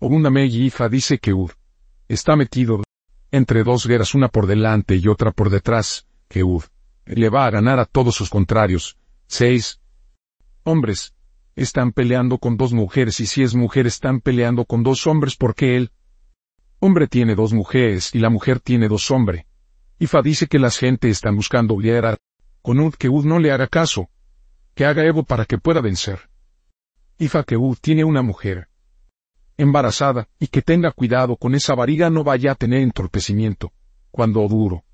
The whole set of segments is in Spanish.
Ogunda y Ifa dice que Ud está metido entre dos guerras, una por delante y otra por detrás, que Ud le va a ganar a todos sus contrarios. 6. Hombres están peleando con dos mujeres y si es mujer están peleando con dos hombres porque él hombre tiene dos mujeres y la mujer tiene dos hombres. Ifa dice que las gente están buscando guerra con Ud que Ud no le haga caso, que haga Evo para que pueda vencer. Ifa que Ud tiene una mujer embarazada, y que tenga cuidado con esa variga no vaya a tener entorpecimiento, cuando duro.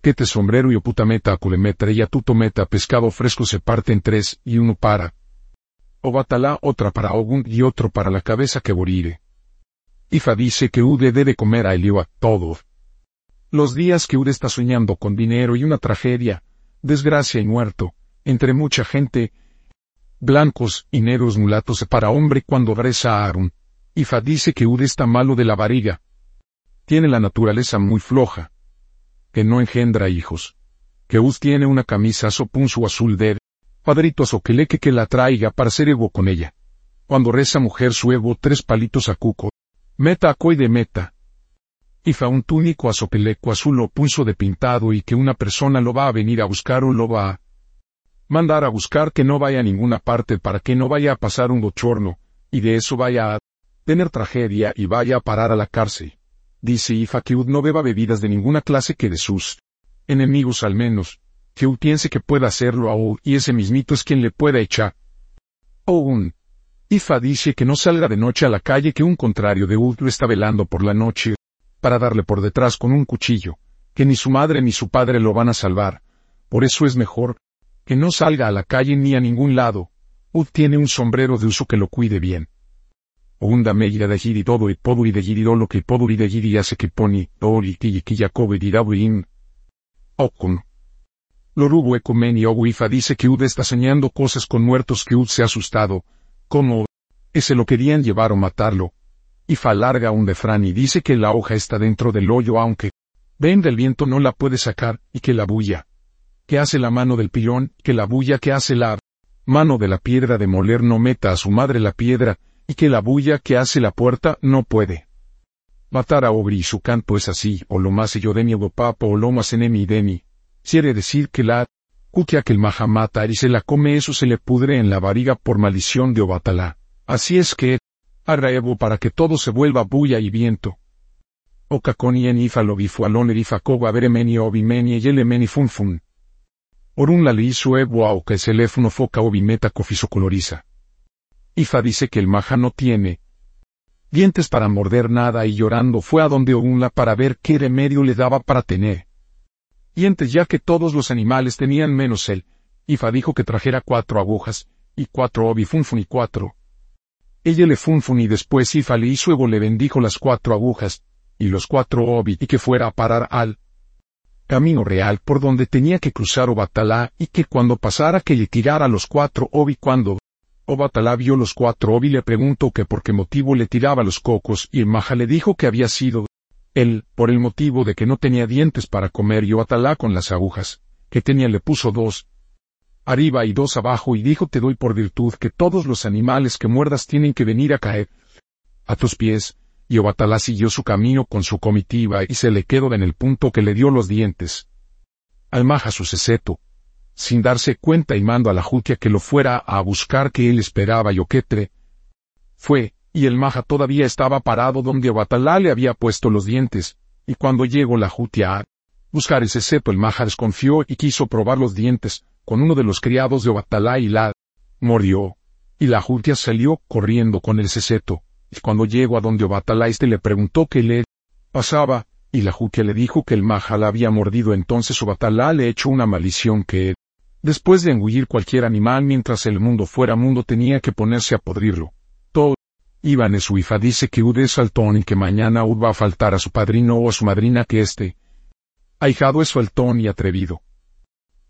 Que te sombrero y oputameta culemetra y atutometa pescado fresco se parte en tres y uno para. O batalá otra para Ogun y otro para la cabeza que borire. Ifa dice que Ude debe comer a Elioa todo. Los días que Ude está soñando con dinero y una tragedia, desgracia y muerto, entre mucha gente, blancos y negros mulatos para hombre cuando reza a Aaron. Ifa dice que Ud está malo de la variga. Tiene la naturaleza muy floja. Que no engendra hijos. Que Ud tiene una camisa sopunzo azul de padrito azoqueleque que la traiga para ser ego con ella. Cuando reza mujer su ego tres palitos a cuco. Meta a de meta. Ifa un túnico azopeleco azul o punzo de pintado y que una persona lo va a venir a buscar o lo va a mandar a buscar que no vaya a ninguna parte para que no vaya a pasar un bochorno, y de eso vaya a tener tragedia y vaya a parar a la cárcel. Dice Ifa que Ud no beba bebidas de ninguna clase que de sus enemigos al menos, que Ud piense que pueda hacerlo a Ud y ese mismito es quien le pueda echar. Un. Ifa dice que no salga de noche a la calle que un contrario de Ud lo está velando por la noche, para darle por detrás con un cuchillo, que ni su madre ni su padre lo van a salvar, por eso es mejor, que no salga a la calle ni a ningún lado, Ud tiene un sombrero de uso que lo cuide bien unda meira de giri todo y podo y de giri lo que podo y de giri hace que poni, ori y que jacobe in. Okun. Lorubo Ecumeni Oguifa dice que Ud está soñando cosas con muertos que Ud se ha asustado, como, ese lo querían llevar o matarlo. Ifa larga un defrán y dice que la hoja está dentro del hoyo aunque, ven del viento no la puede sacar, y que la bulla. Que hace la mano del pilón, que la bulla que hace la mano de la piedra de moler no meta a su madre la piedra, y que la bulla que hace la puerta no puede. Matar a Obri y su canto es así, o lo más yo de mi papo o lo más enemi demi. Quiere decir que la cuquia que el maja mata y se la come eso se le pudre en la variga por maldición de Obatalá. Así es que, Evo para que todo se vuelva bulla y viento. Okakoni en ifa lo bifualon erifa koba beremeni obimeni y elemeni funfun. Orun la li su evo a que se foca obimeta coloriza. Ifa dice que el maja no tiene dientes para morder nada y llorando fue a donde Ogunla para ver qué remedio le daba para tener dientes ya que todos los animales tenían menos él. Ifa dijo que trajera cuatro agujas, y cuatro obi funfun y cuatro. Ella le funfun y después Ifa le hizo le bendijo las cuatro agujas, y los cuatro obi y que fuera a parar al camino real por donde tenía que cruzar Obatalá y que cuando pasara que le tirara los cuatro obi cuando Obatalá vio los cuatro Obi le preguntó que por qué motivo le tiraba los cocos y el Maja le dijo que había sido él, por el motivo de que no tenía dientes para comer y Obatalá con las agujas, que tenía le puso dos arriba y dos abajo y dijo te doy por virtud que todos los animales que muerdas tienen que venir a caer a tus pies, y Obatalá siguió su camino con su comitiva y se le quedó en el punto que le dio los dientes. Al Maja su seseto, sin darse cuenta y mando a la jutia que lo fuera a buscar que él esperaba Yoquetre. Fue, y el maja todavía estaba parado donde Obatalá le había puesto los dientes, y cuando llegó la jutia a buscar ese seto el maja desconfió y quiso probar los dientes, con uno de los criados de Obatalá y la mordió, y la jutia salió corriendo con el seto, y cuando llegó a donde Obatalá este le preguntó qué le pasaba, y la jutia le dijo que el maja la había mordido entonces Obatalá le echó una maldición que Después de engullir cualquier animal mientras el mundo fuera mundo tenía que ponerse a podrirlo. Todo. Iván Esuifa dice que Ud es faltón y que mañana Ud va a faltar a su padrino o a su madrina que este ahijado es faltón y atrevido.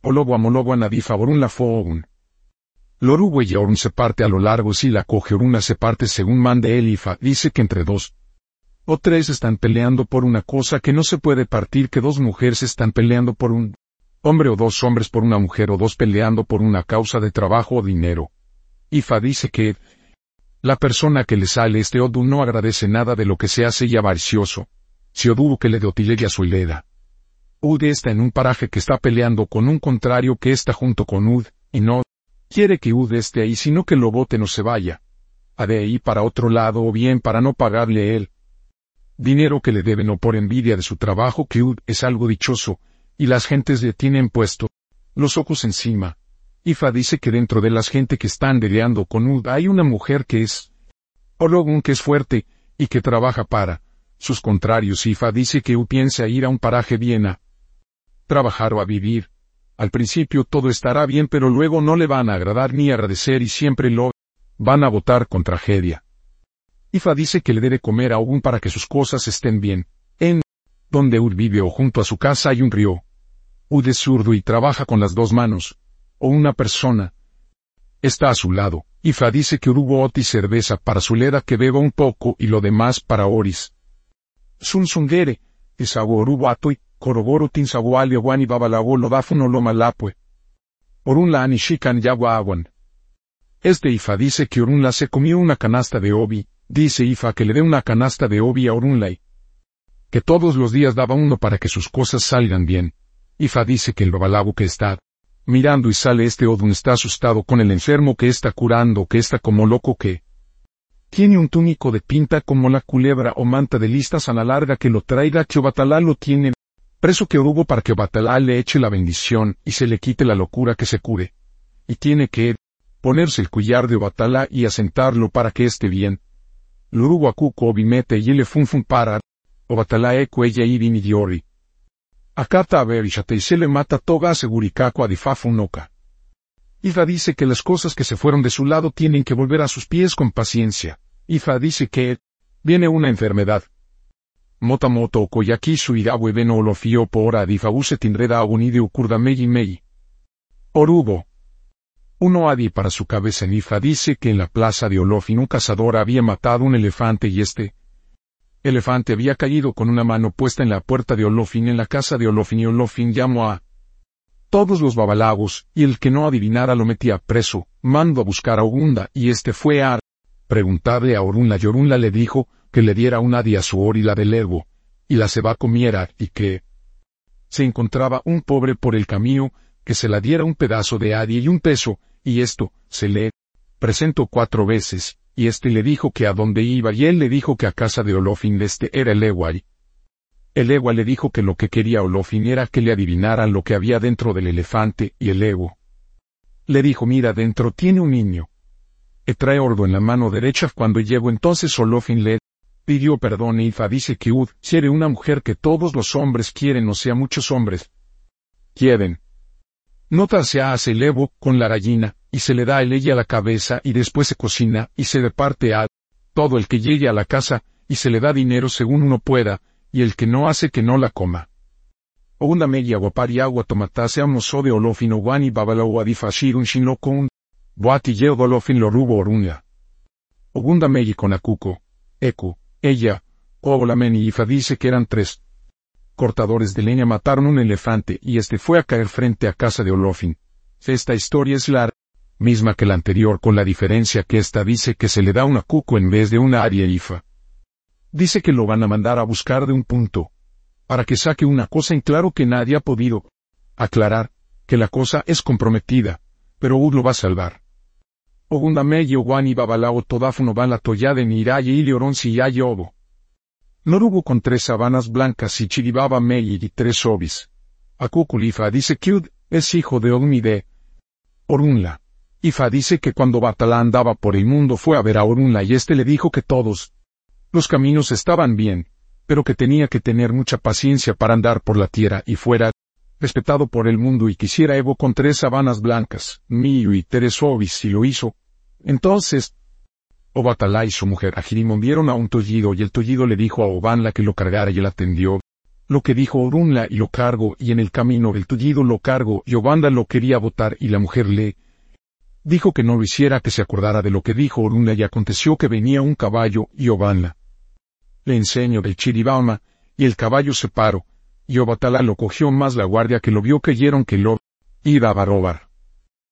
Olobo amolobo anadí favorun la fogun. Lorubo y Orun se parte a lo largo si la coge Oruna se parte según mande Elifa, dice que entre dos o tres están peleando por una cosa que no se puede partir que dos mujeres están peleando por un hombre o dos hombres por una mujer o dos peleando por una causa de trabajo o dinero. Ifa dice que La persona que le sale este odu no agradece nada de lo que se hace y avaricioso. Si odu que le de a su hileda. Ud está en un paraje que está peleando con un contrario que está junto con Ud, y no quiere que Ud esté ahí sino que lo bote no se vaya. A de ahí para otro lado o bien para no pagarle él. Dinero que le deben o por envidia de su trabajo que Ud es algo dichoso, y las gentes le tienen puesto los ojos encima. Ifa dice que dentro de las gente que están dedeando con Ud hay una mujer que es Ologun que es fuerte, y que trabaja para sus contrarios. Ifa dice que Ud piensa ir a un paraje Viena, trabajar o a vivir. Al principio todo estará bien pero luego no le van a agradar ni agradecer y siempre lo van a votar con tragedia. Ifa dice que le debe comer a Ogun para que sus cosas estén bien. Donde Ud vive o junto a su casa hay un río. Ud es zurdo y trabaja con las dos manos. O una persona. Está a su lado. Ifa dice que hubo oti cerveza para su leda que beba un poco y lo demás para Oris. Sun Sungere, es y korogoro tinsaguali wani babalago lo dafuno lo malapue. Orunla anishikan yagua aguan. Este Ifa dice que Orunla se comió una canasta de obi, dice Ifa que le dé una canasta de obi a Orunla que todos los días daba uno para que sus cosas salgan bien. Ifa dice que el babalago que está mirando y sale este Odun está asustado con el enfermo que está curando, que está como loco que tiene un túnico de pinta como la culebra o manta de listas a la larga que lo traiga que Obatalá lo tiene preso que hubo para que Batalá le eche la bendición y se le quite la locura que se cure. Y tiene que ponerse el collar de Obatalá y asentarlo para que esté bien. Lurugu akuko obimete y le funfun para, Obatalá e cuella irin idiori. Akata averishate y se le mata toga asegurikaku adifafun noka. Ifa dice que las cosas que se fueron de su lado tienen que volver a sus pies con paciencia. Ifa dice que viene una enfermedad, Motamoto koyakisu irawe beno olofio por adifabuse tindreda agunide meji mei. Orubo. Uno adi para su cabeza Nifa dice que en la plaza de Olofin un cazador había matado un elefante y este elefante había caído con una mano puesta en la puerta de Olofin en la casa de Olofin y Olofin llamó a todos los babalagos, y el que no adivinara lo metía preso, mando a buscar a Ogunda, y este fue a preguntarle a Orunla y Orunla le dijo, que le diera una a su y la del Ergo, y la se va comiera, y que se encontraba un pobre por el camino, que se la diera un pedazo de adi y un peso, y esto, se le presentó cuatro veces, y este le dijo que a dónde iba, y él le dijo que a casa de Olofin este era el Eguay. El Egua le dijo que lo que quería Olofin era que le adivinaran lo que había dentro del elefante, y el Ego le dijo mira dentro tiene un niño. E trae ordo en la mano derecha cuando llegó entonces Olofin le pidió perdón y Ifa dice que Ud quiere una mujer que todos los hombres quieren o sea muchos hombres quieren. Nota se hace el evo con la gallina, y se le da el ella a la cabeza y después se cocina y se departe a todo el que llegue a la casa, y se le da dinero según uno pueda, y el que no hace que no la coma. O una media guapari agua tomatase amoso de olofin o guani babala o adifashirun shinlokun, boati yeo dolofin lo rubo orunya. Ogunda meji con acuco, ecu, ella, Ogolamen y Ifa dice que eran tres. Cortadores de leña mataron un elefante y este fue a caer frente a casa de Olofin. Esta historia es la misma que la anterior con la diferencia que esta dice que se le da una cuco en vez de una aria Ifa. Dice que lo van a mandar a buscar de un punto. Para que saque una cosa en claro que nadie ha podido aclarar, que la cosa es comprometida, pero Ud lo va a salvar. Ogunda meyo guani babalao todafuno van toyade ni iraye y leorón si ya yobo. Norugo con tres sabanas blancas y chiribaba meyi y tres obis. Akukulifa dice que Ud es hijo de Ogmide. Orunla. Ifa dice que cuando Batala andaba por el mundo fue a ver a Orunla y este le dijo que todos los caminos estaban bien, pero que tenía que tener mucha paciencia para andar por la tierra y fuera respetado por el mundo y quisiera Evo con tres sabanas blancas, mío y tres obis y lo hizo. Entonces, Obatalá y su mujer Ajirimon vieron a un tollido y el tollido le dijo a Obanla que lo cargara y él atendió. Lo que dijo Orunla y lo cargo y en el camino el tollido lo cargo y Obanda lo quería botar y la mujer le dijo que no lo hiciera que se acordara de lo que dijo Orunla y aconteció que venía un caballo y Obanla le enseño del Chiribama y el caballo se paró y Obatalá lo cogió más la guardia que lo vio creyeron que lo iba a robar.